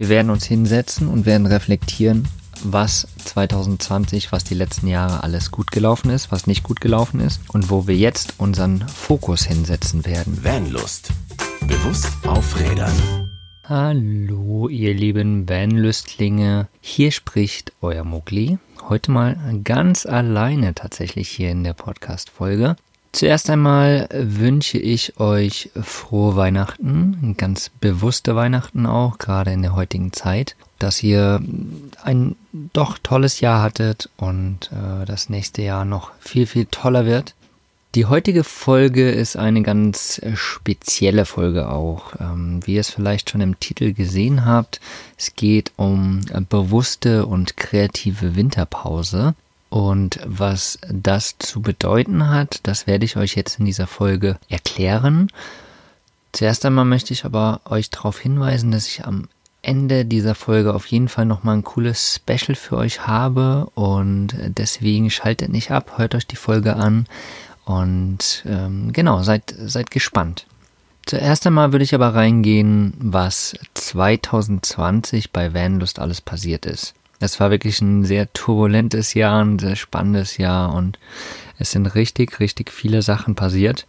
Wir werden uns hinsetzen und werden reflektieren, was 2020, was die letzten Jahre alles gut gelaufen ist, was nicht gut gelaufen ist und wo wir jetzt unseren Fokus hinsetzen werden. Vanlust. Bewusst aufrädern. Hallo, ihr lieben Vanlüstlinge. Hier spricht euer Mugli. Heute mal ganz alleine tatsächlich hier in der Podcast-Folge. Zuerst einmal wünsche ich euch frohe Weihnachten, ganz bewusste Weihnachten auch, gerade in der heutigen Zeit, dass ihr ein doch tolles Jahr hattet und äh, das nächste Jahr noch viel, viel toller wird. Die heutige Folge ist eine ganz spezielle Folge auch. Ähm, wie ihr es vielleicht schon im Titel gesehen habt, es geht um bewusste und kreative Winterpause. Und was das zu bedeuten hat, das werde ich euch jetzt in dieser Folge erklären. Zuerst einmal möchte ich aber euch darauf hinweisen, dass ich am Ende dieser Folge auf jeden Fall nochmal ein cooles Special für euch habe und deswegen schaltet nicht ab, hört euch die Folge an und ähm, genau, seid, seid gespannt. Zuerst einmal würde ich aber reingehen, was 2020 bei Vanlust alles passiert ist. Es war wirklich ein sehr turbulentes Jahr, ein sehr spannendes Jahr und es sind richtig, richtig viele Sachen passiert.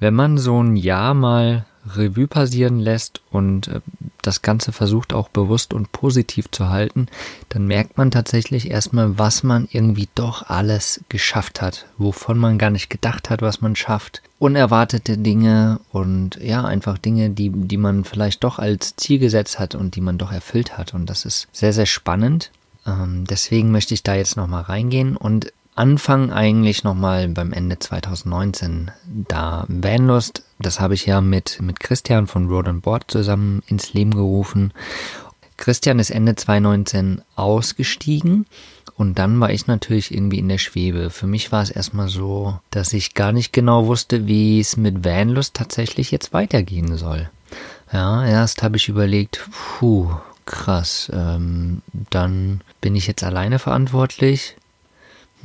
Wenn man so ein Jahr mal Revue passieren lässt und äh, das Ganze versucht auch bewusst und positiv zu halten, dann merkt man tatsächlich erstmal, was man irgendwie doch alles geschafft hat, wovon man gar nicht gedacht hat, was man schafft. Unerwartete Dinge und ja, einfach Dinge, die, die man vielleicht doch als Ziel gesetzt hat und die man doch erfüllt hat. Und das ist sehr, sehr spannend. Ähm, deswegen möchte ich da jetzt nochmal reingehen und Anfang eigentlich nochmal beim Ende 2019, da Vanlust, das habe ich ja mit, mit Christian von Road and Board zusammen ins Leben gerufen. Christian ist Ende 2019 ausgestiegen und dann war ich natürlich irgendwie in der Schwebe. Für mich war es erstmal so, dass ich gar nicht genau wusste, wie es mit Vanlust tatsächlich jetzt weitergehen soll. Ja, erst habe ich überlegt, puh, krass, ähm, dann bin ich jetzt alleine verantwortlich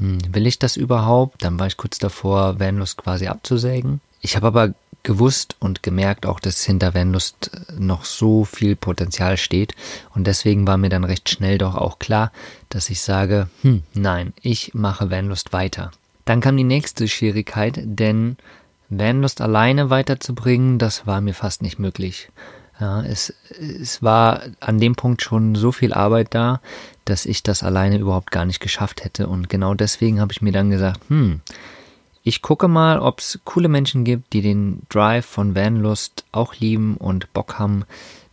hm, will ich das überhaupt? Dann war ich kurz davor, Vanlust quasi abzusägen. Ich habe aber gewusst und gemerkt auch, dass hinter Vanlust noch so viel Potenzial steht und deswegen war mir dann recht schnell doch auch klar, dass ich sage, hm, nein, ich mache Vanlust weiter. Dann kam die nächste Schwierigkeit, denn Vanlust alleine weiterzubringen, das war mir fast nicht möglich. Ja, es, es war an dem Punkt schon so viel Arbeit da, dass ich das alleine überhaupt gar nicht geschafft hätte. Und genau deswegen habe ich mir dann gesagt, hm, ich gucke mal, ob es coole Menschen gibt, die den Drive von Vanlust auch lieben und Bock haben,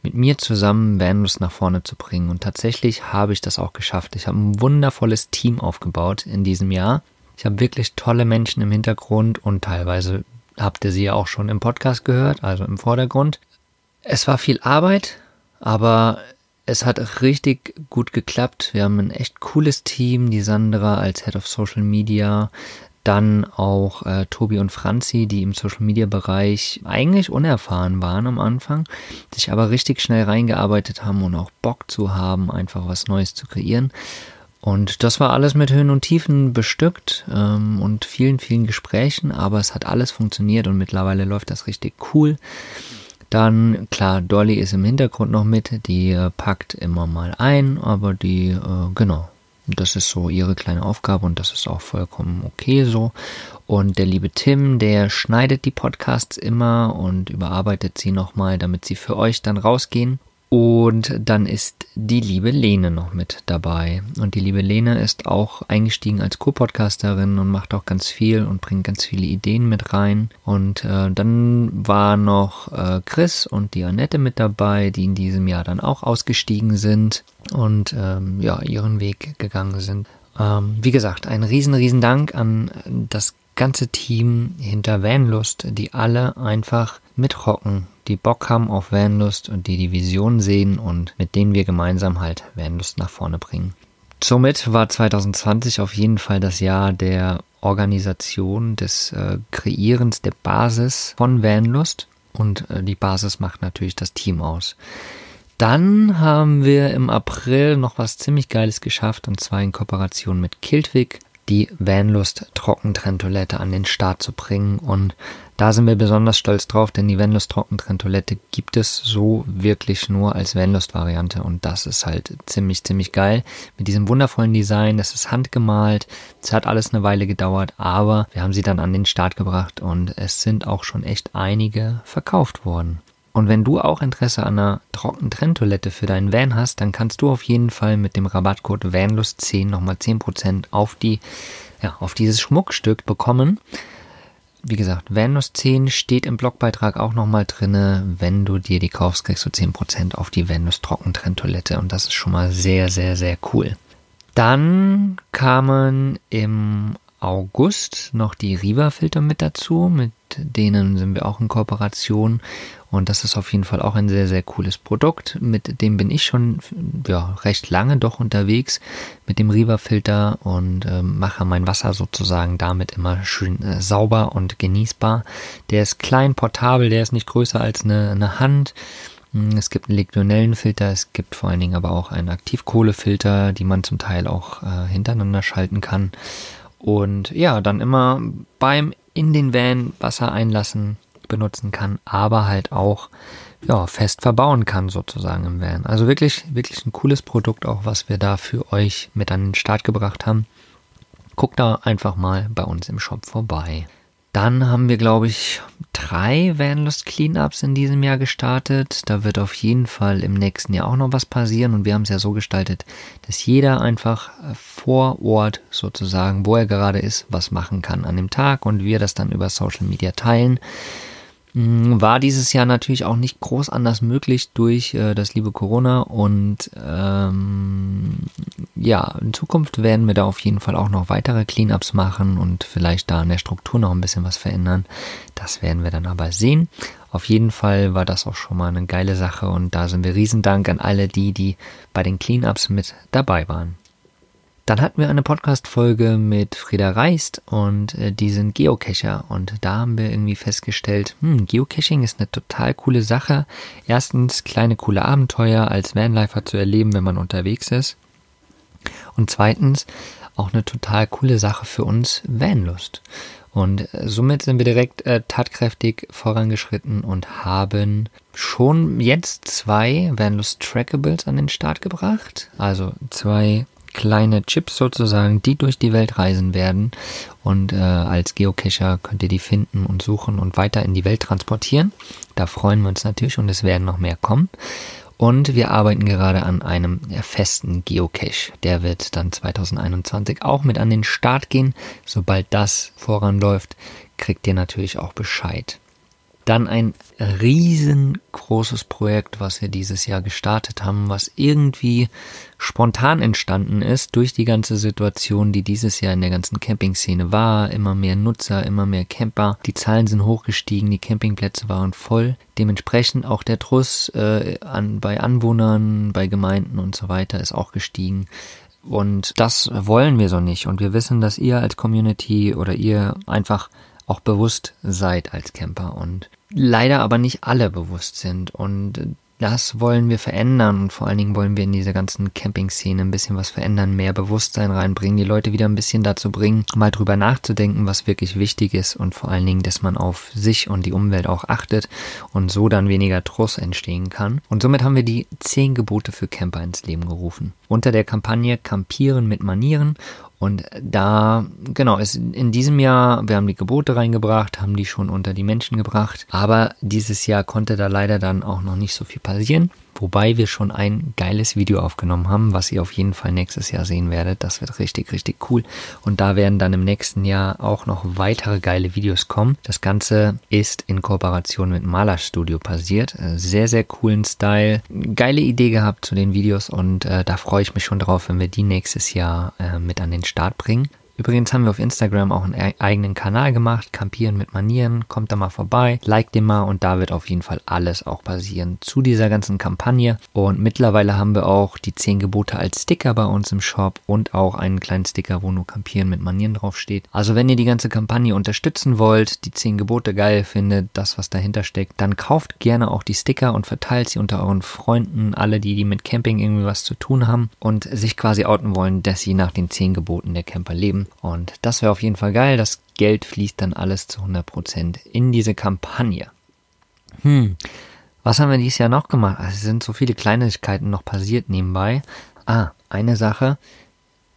mit mir zusammen Vanlust nach vorne zu bringen. Und tatsächlich habe ich das auch geschafft. Ich habe ein wundervolles Team aufgebaut in diesem Jahr. Ich habe wirklich tolle Menschen im Hintergrund und teilweise habt ihr sie ja auch schon im Podcast gehört, also im Vordergrund. Es war viel Arbeit, aber es hat richtig gut geklappt. Wir haben ein echt cooles Team, die Sandra als Head of Social Media, dann auch äh, Tobi und Franzi, die im Social Media Bereich eigentlich unerfahren waren am Anfang, sich aber richtig schnell reingearbeitet haben und auch Bock zu haben, einfach was Neues zu kreieren. Und das war alles mit Höhen und Tiefen bestückt ähm, und vielen, vielen Gesprächen, aber es hat alles funktioniert und mittlerweile läuft das richtig cool. Dann, klar, Dolly ist im Hintergrund noch mit, die äh, packt immer mal ein, aber die, äh, genau, das ist so ihre kleine Aufgabe und das ist auch vollkommen okay so. Und der liebe Tim, der schneidet die Podcasts immer und überarbeitet sie nochmal, damit sie für euch dann rausgehen. Und dann ist die liebe Lene noch mit dabei. Und die liebe Lene ist auch eingestiegen als Co-Podcasterin und macht auch ganz viel und bringt ganz viele Ideen mit rein. Und äh, dann war noch äh, Chris und die Annette mit dabei, die in diesem Jahr dann auch ausgestiegen sind und ähm, ja, ihren Weg gegangen sind. Ähm, wie gesagt, ein riesen, riesen Dank an das ganze Team hinter Vanlust, die alle einfach mitrocken, die Bock haben auf Vanlust und die die Vision sehen und mit denen wir gemeinsam halt Vanlust nach vorne bringen. Somit war 2020 auf jeden Fall das Jahr der Organisation, des äh, Kreierens der Basis von Vanlust und äh, die Basis macht natürlich das Team aus. Dann haben wir im April noch was ziemlich Geiles geschafft und zwar in Kooperation mit Kiltwig die Vanlust Trockentrenntoilette an den Start zu bringen. Und da sind wir besonders stolz drauf, denn die Vanlust Trockentrenntoilette gibt es so wirklich nur als Vanlust-Variante. Und das ist halt ziemlich, ziemlich geil. Mit diesem wundervollen Design, das ist handgemalt. Es hat alles eine Weile gedauert, aber wir haben sie dann an den Start gebracht und es sind auch schon echt einige verkauft worden. Und wenn du auch Interesse an einer trockenen Trenntoilette für deinen Van hast, dann kannst du auf jeden Fall mit dem Rabattcode VANLUST10 nochmal 10% auf die, ja, auf dieses Schmuckstück bekommen. Wie gesagt, Vanlust10 steht im Blogbeitrag auch nochmal drinne. Wenn du dir die kaufst, kriegst du 10% auf die Vanlust Trockentrenntoilette und das ist schon mal sehr, sehr, sehr cool. Dann kamen im August noch die Riva-Filter mit dazu. Mit denen sind wir auch in Kooperation. Und das ist auf jeden Fall auch ein sehr, sehr cooles Produkt. Mit dem bin ich schon ja, recht lange doch unterwegs mit dem Riva-Filter und äh, mache mein Wasser sozusagen damit immer schön äh, sauber und genießbar. Der ist klein, portabel, der ist nicht größer als eine, eine Hand. Hm, es gibt einen Legionellenfilter, es gibt vor allen Dingen aber auch einen Aktivkohlefilter, die man zum Teil auch äh, hintereinander schalten kann. Und ja, dann immer beim in den Van Wasser einlassen benutzen kann, aber halt auch ja, fest verbauen kann sozusagen im Van. Also wirklich, wirklich ein cooles Produkt auch, was wir da für euch mit an den Start gebracht haben. Guckt da einfach mal bei uns im Shop vorbei. Dann haben wir, glaube ich, drei Vanlust Cleanups in diesem Jahr gestartet. Da wird auf jeden Fall im nächsten Jahr auch noch was passieren. Und wir haben es ja so gestaltet, dass jeder einfach äh, vor Ort sozusagen, wo er gerade ist, was machen kann an dem Tag und wir das dann über Social Media teilen. Mm, war dieses Jahr natürlich auch nicht groß anders möglich durch äh, das liebe Corona und ähm, ja, in Zukunft werden wir da auf jeden Fall auch noch weitere Cleanups machen und vielleicht da an der Struktur noch ein bisschen was verändern. Das werden wir dann aber sehen. Auf jeden Fall war das auch schon mal eine geile Sache und da sind wir Riesendank an alle die, die bei den Cleanups mit dabei waren. Dann hatten wir eine Podcast-Folge mit Frieda Reist und äh, die sind Geocacher und da haben wir irgendwie festgestellt, hm, Geocaching ist eine total coole Sache. Erstens kleine coole Abenteuer als Vanlifer zu erleben, wenn man unterwegs ist. Und zweitens auch eine total coole Sache für uns Vanlust. Und äh, somit sind wir direkt äh, tatkräftig vorangeschritten und haben schon jetzt zwei Vanlust Trackables an den Start gebracht. Also zwei kleine Chips sozusagen, die durch die Welt reisen werden. Und äh, als Geocacher könnt ihr die finden und suchen und weiter in die Welt transportieren. Da freuen wir uns natürlich und es werden noch mehr kommen. Und wir arbeiten gerade an einem festen Geocache. Der wird dann 2021 auch mit an den Start gehen. Sobald das voranläuft, kriegt ihr natürlich auch Bescheid. Dann ein riesengroßes Projekt, was wir dieses Jahr gestartet haben, was irgendwie spontan entstanden ist durch die ganze Situation, die dieses Jahr in der ganzen Camping-Szene war. Immer mehr Nutzer, immer mehr Camper. Die Zahlen sind hochgestiegen, die Campingplätze waren voll. Dementsprechend auch der Truss äh, an, bei Anwohnern, bei Gemeinden und so weiter ist auch gestiegen. Und das wollen wir so nicht. Und wir wissen, dass ihr als Community oder ihr einfach auch bewusst seid als Camper und leider aber nicht alle bewusst sind und das wollen wir verändern und vor allen Dingen wollen wir in dieser ganzen Camping-Szene ein bisschen was verändern, mehr Bewusstsein reinbringen, die Leute wieder ein bisschen dazu bringen, mal drüber nachzudenken, was wirklich wichtig ist und vor allen Dingen, dass man auf sich und die Umwelt auch achtet und so dann weniger Truss entstehen kann. Und somit haben wir die zehn Gebote für Camper ins Leben gerufen. Unter der Kampagne Campieren mit Manieren und da, genau, ist in diesem Jahr, wir haben die Gebote reingebracht, haben die schon unter die Menschen gebracht, aber dieses Jahr konnte da leider dann auch noch nicht so viel passieren. Wobei wir schon ein geiles Video aufgenommen haben, was ihr auf jeden Fall nächstes Jahr sehen werdet. Das wird richtig, richtig cool. Und da werden dann im nächsten Jahr auch noch weitere geile Videos kommen. Das Ganze ist in Kooperation mit Malerstudio passiert. Äh, sehr, sehr coolen Style. Geile Idee gehabt zu den Videos und äh, da freue ich mich schon drauf, wenn wir die nächstes Jahr äh, mit an den Start bringen. Übrigens haben wir auf Instagram auch einen e-, eigenen Kanal gemacht, Campieren mit Manieren. Kommt da mal vorbei, liked den mal und da wird auf jeden Fall alles auch passieren zu dieser ganzen Kampagne. Und mittlerweile haben wir auch die 10 Gebote als Sticker bei uns im Shop und auch einen kleinen Sticker, wo nur Campieren mit Manieren draufsteht. Also wenn ihr die ganze Kampagne unterstützen wollt, die 10 Gebote geil findet, das was dahinter steckt, dann kauft gerne auch die Sticker und verteilt sie unter euren Freunden, alle die, die mit Camping irgendwie was zu tun haben und sich quasi outen wollen, dass sie nach den 10 Geboten der Camper leben. Und das wäre auf jeden Fall geil. Das Geld fließt dann alles zu 100% in diese Kampagne. Hm, was haben wir dieses Jahr noch gemacht? Also, es sind so viele Kleinigkeiten noch passiert nebenbei. Ah, eine Sache.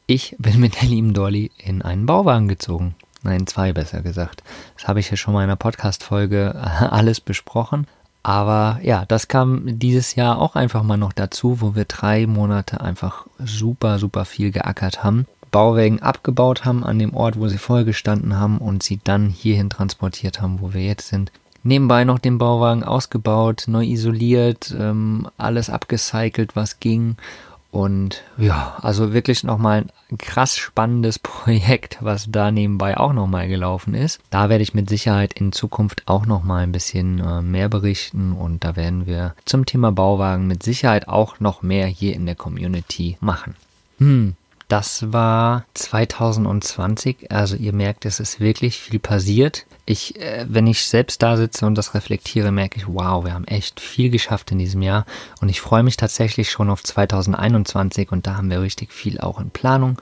Ich bin mit der lieben Dolly in einen Bauwagen gezogen. Nein, zwei besser gesagt. Das habe ich ja schon mal in einer Podcast-Folge alles besprochen. Aber ja, das kam dieses Jahr auch einfach mal noch dazu, wo wir drei Monate einfach super, super viel geackert haben. Bauwägen abgebaut haben an dem Ort, wo sie vorher gestanden haben und sie dann hierhin transportiert haben, wo wir jetzt sind. Nebenbei noch den Bauwagen ausgebaut, neu isoliert, ähm, alles abgecycelt, was ging und ja, also wirklich nochmal ein krass spannendes Projekt, was da nebenbei auch nochmal gelaufen ist. Da werde ich mit Sicherheit in Zukunft auch nochmal ein bisschen äh, mehr berichten und da werden wir zum Thema Bauwagen mit Sicherheit auch noch mehr hier in der Community machen. Hm, das war 2020. Also ihr merkt, es ist wirklich viel passiert. Ich, äh, wenn ich selbst da sitze und das reflektiere, merke ich, wow, wir haben echt viel geschafft in diesem Jahr. Und ich freue mich tatsächlich schon auf 2021 und da haben wir richtig viel auch in Planung.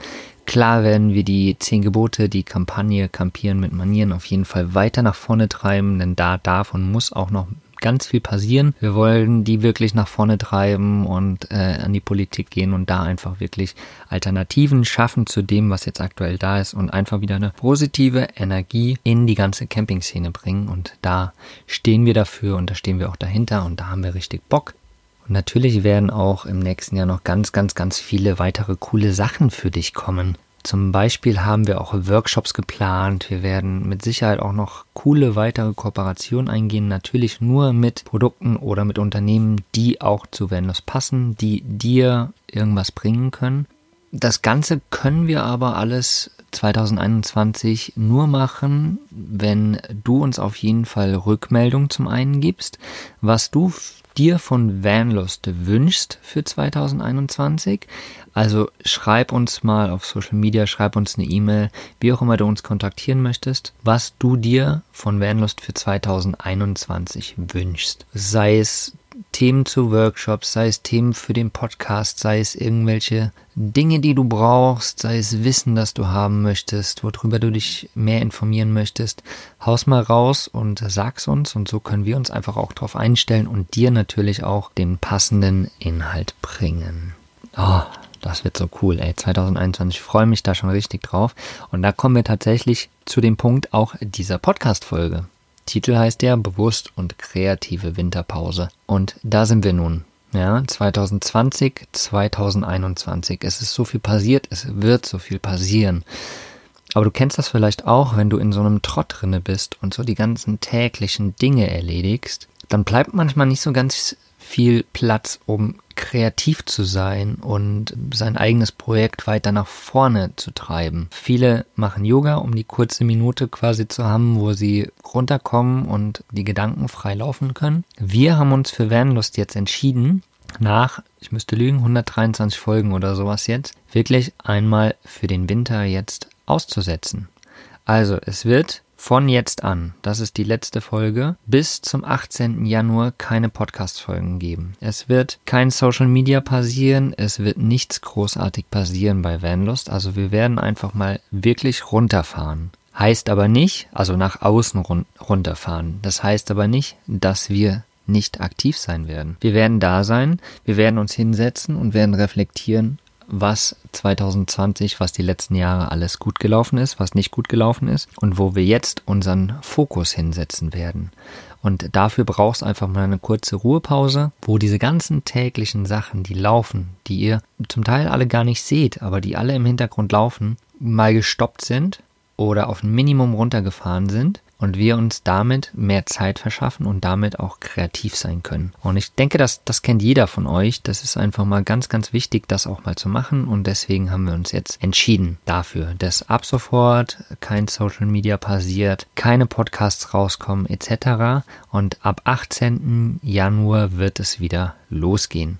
Klar werden wir die zehn Gebote, die Kampagne Campieren mit Manieren auf jeden Fall weiter nach vorne treiben, denn da darf und muss auch noch ganz viel passieren. Wir wollen die wirklich nach vorne treiben und äh, an die Politik gehen und da einfach wirklich Alternativen schaffen zu dem, was jetzt aktuell da ist und einfach wieder eine positive Energie in die ganze Camping-Szene bringen. Und da stehen wir dafür und da stehen wir auch dahinter und da haben wir richtig Bock. Und natürlich werden auch im nächsten Jahr noch ganz, ganz, ganz viele weitere coole Sachen für dich kommen. Zum Beispiel haben wir auch Workshops geplant. Wir werden mit Sicherheit auch noch coole weitere Kooperationen eingehen. Natürlich nur mit Produkten oder mit Unternehmen, die auch zu Vendors passen, die dir irgendwas bringen können. Das Ganze können wir aber alles 2021 nur machen, wenn du uns auf jeden Fall Rückmeldung zum einen gibst, was du dir von Vanlust wünschst für 2021. Also schreib uns mal auf Social Media, schreib uns eine E-Mail, wie auch immer du uns kontaktieren möchtest, was du dir von Vanlust für 2021 wünschst. Sei es Themen zu Workshops, sei es Themen für den Podcast, sei es irgendwelche Dinge, die du brauchst, sei es Wissen, das du haben möchtest, worüber du dich mehr informieren möchtest, haus mal raus und sag's uns und so können wir uns einfach auch darauf einstellen und dir natürlich auch den passenden Inhalt bringen. Oh, das wird so cool, ey. 2021, ich freue mich da schon richtig drauf. Und da kommen wir tatsächlich zu dem Punkt auch dieser Podcast-Folge. Titel heißt ja Bewusst und kreative Winterpause. Und da sind wir nun. Ja, 2020, 2021. Es ist so viel passiert, es wird so viel passieren. Aber du kennst das vielleicht auch, wenn du in so einem Trott drinne bist und so die ganzen täglichen Dinge erledigst, dann bleibt manchmal nicht so ganz viel Platz, um kreativ zu sein und sein eigenes Projekt weiter nach vorne zu treiben. Viele machen Yoga, um die kurze Minute quasi zu haben, wo sie runterkommen und die Gedanken frei laufen können. Wir haben uns für Vanlust jetzt entschieden, nach, ich müsste lügen, 123 Folgen oder sowas jetzt, wirklich einmal für den Winter jetzt auszusetzen. Also es wird von jetzt an, das ist die letzte Folge, bis zum 18. Januar keine Podcast-Folgen geben. Es wird kein Social Media passieren, es wird nichts großartig passieren bei Vanlust, also wir werden einfach mal wirklich runterfahren. Heißt aber nicht, also nach außen run runterfahren. Das heißt aber nicht, dass wir nicht aktiv sein werden. Wir werden da sein, wir werden uns hinsetzen und werden reflektieren, was 2020, was die letzten Jahre alles gut gelaufen ist, was nicht gut gelaufen ist und wo wir jetzt unseren Fokus hinsetzen werden. Und dafür brauchst einfach mal eine kurze Ruhepause, wo diese ganzen täglichen Sachen, die laufen, die ihr zum Teil alle gar nicht seht, aber die alle im Hintergrund laufen, mal gestoppt sind oder auf ein Minimum runtergefahren sind und wir uns damit mehr Zeit verschaffen und damit auch kreativ sein können. Und ich denke, dass das kennt jeder von euch. Das ist einfach mal ganz, ganz wichtig, das auch mal zu machen. Und deswegen haben wir uns jetzt entschieden dafür, dass ab sofort kein Social Media passiert, keine Podcasts rauskommen etc. Und ab 18. Januar wird es wieder losgehen.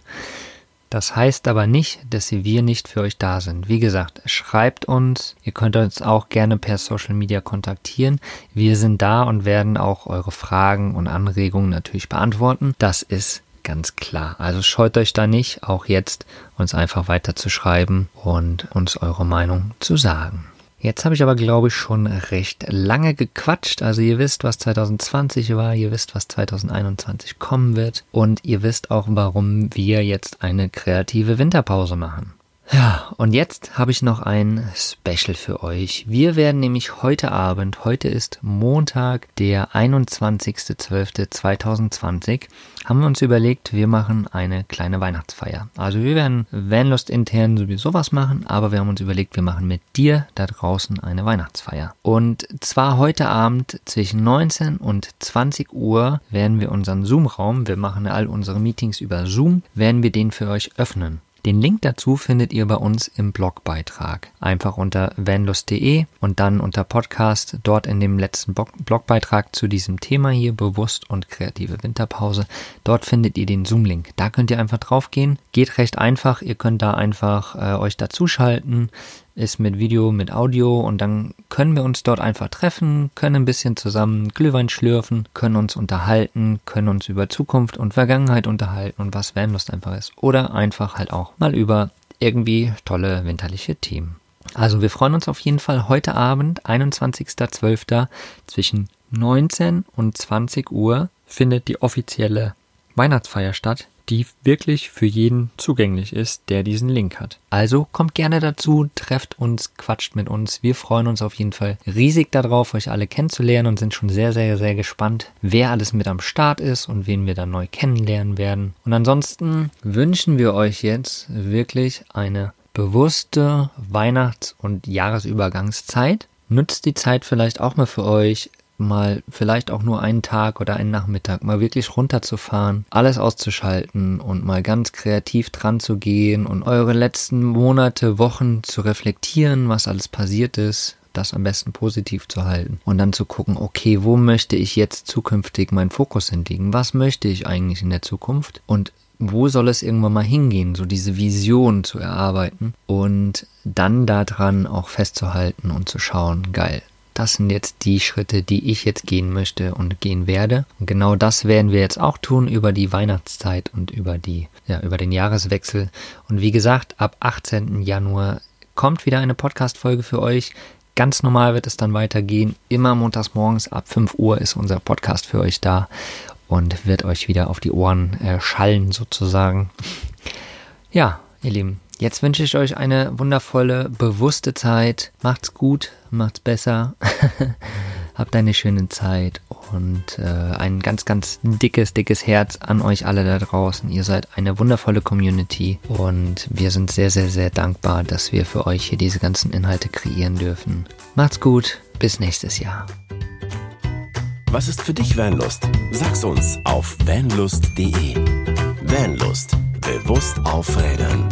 Das heißt aber nicht, dass wir nicht für euch da sind. Wie gesagt, schreibt uns. Ihr könnt uns auch gerne per Social Media kontaktieren. Wir sind da und werden auch eure Fragen und Anregungen natürlich beantworten. Das ist ganz klar. Also scheut euch da nicht, auch jetzt uns einfach weiter zu schreiben und uns eure Meinung zu sagen. Jetzt habe ich aber, glaube ich, schon recht lange gequatscht. Also ihr wisst, was 2020 war, ihr wisst, was 2021 kommen wird und ihr wisst auch, warum wir jetzt eine kreative Winterpause machen. Ja, und jetzt habe ich noch ein Special für euch. Wir werden nämlich heute Abend, heute ist Montag, der 21.12.2020, haben wir uns überlegt, wir machen eine kleine Weihnachtsfeier. Also wir werden Vanlust intern sowieso was machen, aber wir haben uns überlegt, wir machen mit dir da draußen eine Weihnachtsfeier. Und zwar heute Abend zwischen 19 und 20 Uhr werden wir unseren Zoom-Raum, wir machen all unsere Meetings über Zoom, werden wir den für euch öffnen. Den Link dazu findet ihr bei uns im Blogbeitrag. Einfach unter vanlust.de und dann unter Podcast dort in dem letzten Blogbeitrag zu diesem Thema hier bewusst und kreative Winterpause. Dort findet ihr den Zoom-Link. Da könnt ihr einfach draufgehen. Geht recht einfach. Ihr könnt da einfach äh, euch dazuschalten ist mit Video, mit Audio und dann können wir uns dort einfach treffen, können ein bisschen zusammen Glühwein schlürfen, können uns unterhalten, können uns über Zukunft und Vergangenheit unterhalten und was Vanlust einfach ist. Oder einfach halt auch mal über irgendwie tolle winterliche Themen. Also wir freuen uns auf jeden Fall heute Abend, 21.12. zwischen 19 und 20 Uhr findet die offizielle Weihnachtsfeier statt die wirklich für jeden zugänglich ist, der diesen Link hat. Also kommt gerne dazu, trefft uns, quatscht mit uns. Wir freuen uns auf jeden Fall riesig darauf, euch alle kennenzulernen und sind schon sehr, sehr, sehr gespannt, wer alles mit am Start ist und wen wir dann neu kennenlernen werden. Und ansonsten wünschen wir euch jetzt wirklich eine bewusste Weihnachts- und Jahresübergangszeit. Nutzt die Zeit vielleicht auch mal für euch, mal vielleicht auch nur einen Tag oder einen Nachmittag mal wirklich runterzufahren, alles auszuschalten und mal ganz kreativ dran zu gehen und eure letzten Monate, Wochen zu reflektieren, was alles passiert ist, das am besten positiv zu halten und dann zu gucken, okay, wo möchte ich jetzt zukünftig meinen Fokus hinlegen? Was möchte ich eigentlich in der Zukunft? Und wo soll es irgendwann mal hingehen, so diese Vision zu erarbeiten und dann daran auch festzuhalten und zu schauen, geil, das sind jetzt die Schritte, die ich jetzt gehen möchte und gehen werde. Und genau das werden wir jetzt auch tun über die Weihnachtszeit und über die, ja, über den Jahreswechsel. Und wie gesagt, ab 18. Januar kommt wieder eine Podcast-Folge für euch. Ganz normal wird es dann weitergehen. Immer montags morgens ab 5 Uhr ist unser Podcast für euch da und wird euch wieder auf die Ohren äh, schallen sozusagen. Ja, ihr Lieben, Jetzt wünsche ich euch eine wundervolle, bewusste Zeit. Macht's gut, macht's besser. Habt eine schöne Zeit und äh, ein ganz, ganz dickes, dickes Herz an euch alle da draußen. Ihr seid eine wundervolle Community und wir sind sehr, sehr, sehr dankbar, dass wir für euch hier diese ganzen Inhalte kreieren dürfen. Macht's gut, bis nächstes Jahr. Was ist für dich Vanlust? Sag's uns auf vanlust.de. Vanlust. Bewusst aufrädern.